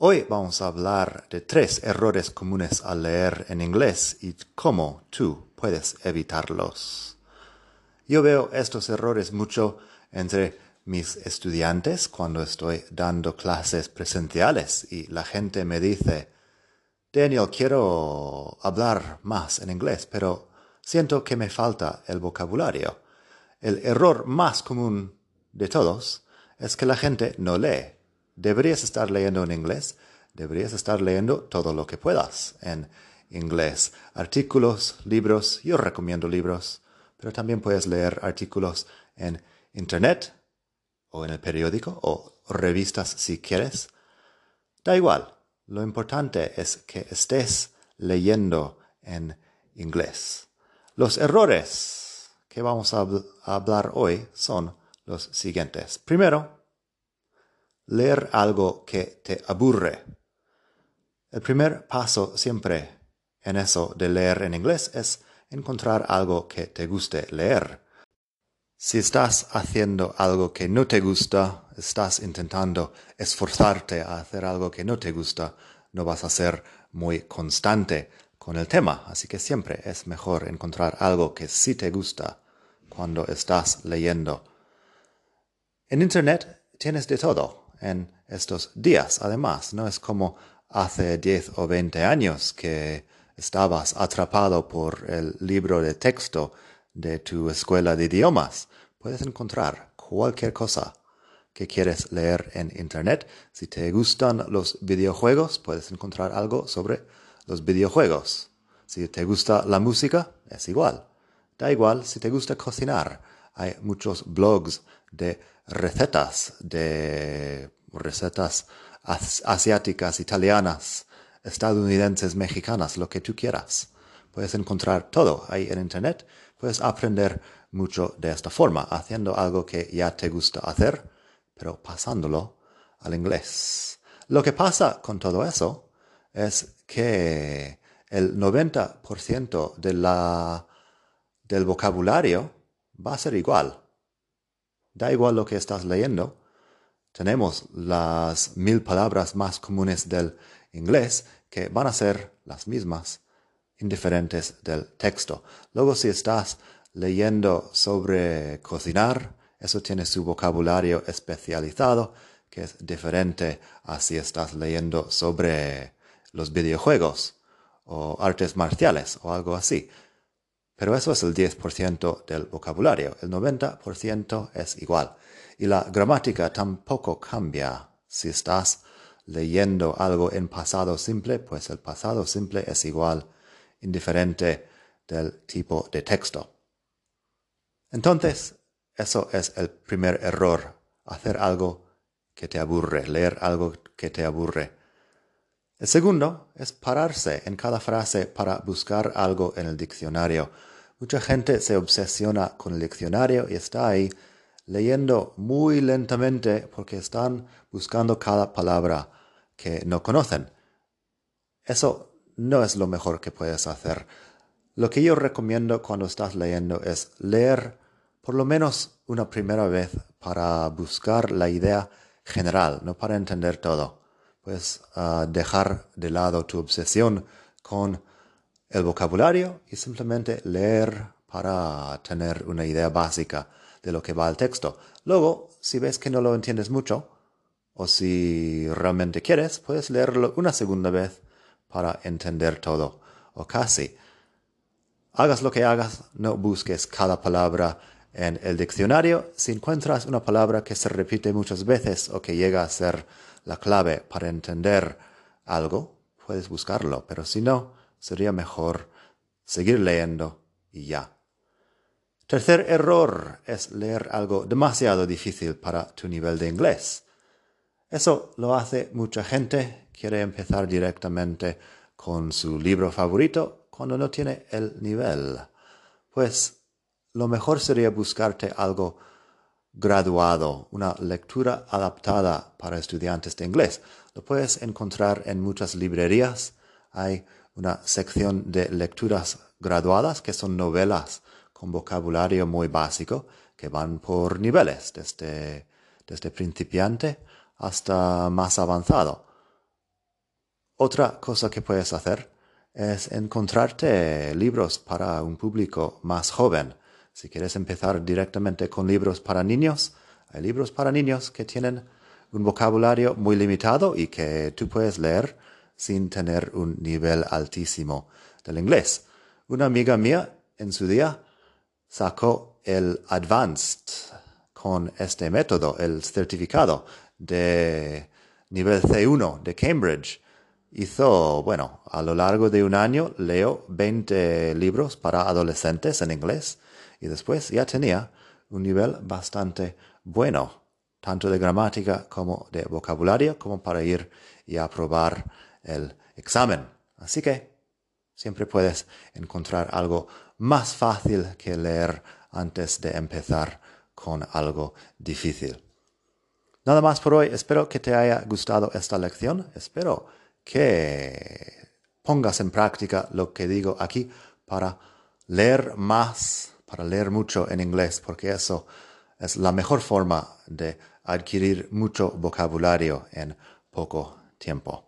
Hoy vamos a hablar de tres errores comunes al leer en inglés y cómo tú puedes evitarlos. Yo veo estos errores mucho entre mis estudiantes cuando estoy dando clases presenciales y la gente me dice, Daniel, quiero hablar más en inglés, pero siento que me falta el vocabulario. El error más común de todos es que la gente no lee deberías estar leyendo en inglés, deberías estar leyendo todo lo que puedas en inglés. Artículos, libros, yo recomiendo libros, pero también puedes leer artículos en internet o en el periódico o revistas si quieres. Da igual, lo importante es que estés leyendo en inglés. Los errores que vamos a, hablar hoy son los siguientes. Primero, leer algo que te aburre. El primer paso siempre en eso de leer en inglés es encontrar algo que te guste leer. Si estás haciendo algo que no te gusta, estás intentando esforzarte a hacer algo que no te gusta, no vas a ser muy constante con el tema. Así que siempre es mejor encontrar algo que sí te gusta cuando estás leyendo. En Internet tienes de todo en estos días. Además, no es como hace 10 o 20 años que estabas atrapado por el libro de texto de tu escuela de idiomas. Puedes encontrar cualquier cosa que quieres leer en Internet. Si te gustan los videojuegos, puedes encontrar algo sobre los videojuegos. Si te gusta la música, es igual. Da igual si te gusta cocinar. Hay muchos blogs de recetas de recetas asiáticas, italianas, estadounidenses, mexicanas, lo que tú quieras. Puedes encontrar todo ahí en Internet. Puedes aprender mucho de esta forma, haciendo algo que ya te gusta hacer, pero pasándolo al inglés. Lo que pasa con todo eso es que el 90% de la, del vocabulario va a ser igual. Da igual lo que estás leyendo. Tenemos las mil palabras más comunes del inglés que van a ser las mismas, indiferentes del texto. Luego, si estás leyendo sobre cocinar, eso tiene su vocabulario especializado, que es diferente a si estás leyendo sobre los videojuegos o artes marciales o algo así. Pero eso es el 10% del vocabulario. El 90% es igual. Y la gramática tampoco cambia. Si estás leyendo algo en pasado simple, pues el pasado simple es igual, indiferente del tipo de texto. Entonces, eso es el primer error, hacer algo que te aburre, leer algo que te aburre. El segundo es pararse en cada frase para buscar algo en el diccionario. Mucha gente se obsesiona con el diccionario y está ahí leyendo muy lentamente porque están buscando cada palabra que no conocen. Eso no es lo mejor que puedes hacer. Lo que yo recomiendo cuando estás leyendo es leer por lo menos una primera vez para buscar la idea general, no para entender todo pues dejar de lado tu obsesión con el vocabulario y simplemente leer para tener una idea básica de lo que va el texto. Luego, si ves que no lo entiendes mucho, o si realmente quieres, puedes leerlo una segunda vez para entender todo, o casi. Hagas lo que hagas, no busques cada palabra en el diccionario. Si encuentras una palabra que se repite muchas veces o que llega a ser la clave para entender algo, puedes buscarlo, pero si no, sería mejor seguir leyendo y ya. Tercer error es leer algo demasiado difícil para tu nivel de inglés. Eso lo hace mucha gente quiere empezar directamente con su libro favorito cuando no tiene el nivel. Pues lo mejor sería buscarte algo graduado, una lectura adaptada para estudiantes de inglés. Lo puedes encontrar en muchas librerías. Hay una sección de lecturas graduadas que son novelas con vocabulario muy básico que van por niveles, desde, desde principiante hasta más avanzado. Otra cosa que puedes hacer es encontrarte libros para un público más joven. Si quieres empezar directamente con libros para niños, hay libros para niños que tienen un vocabulario muy limitado y que tú puedes leer sin tener un nivel altísimo del inglés. Una amiga mía en su día sacó el Advanced con este método, el certificado de nivel C1 de Cambridge. Hizo, bueno, a lo largo de un año leo 20 libros para adolescentes en inglés y después ya tenía un nivel bastante bueno, tanto de gramática como de vocabulario, como para ir y aprobar el examen. Así que siempre puedes encontrar algo más fácil que leer antes de empezar con algo difícil. Nada más por hoy. Espero que te haya gustado esta lección. Espero que pongas en práctica lo que digo aquí para leer más, para leer mucho en inglés, porque eso es la mejor forma de adquirir mucho vocabulario en poco tiempo.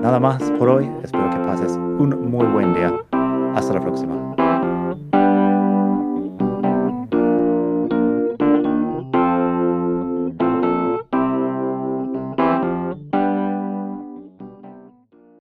Nada más por hoy. Espero que pases un muy buen día. Hasta la próxima.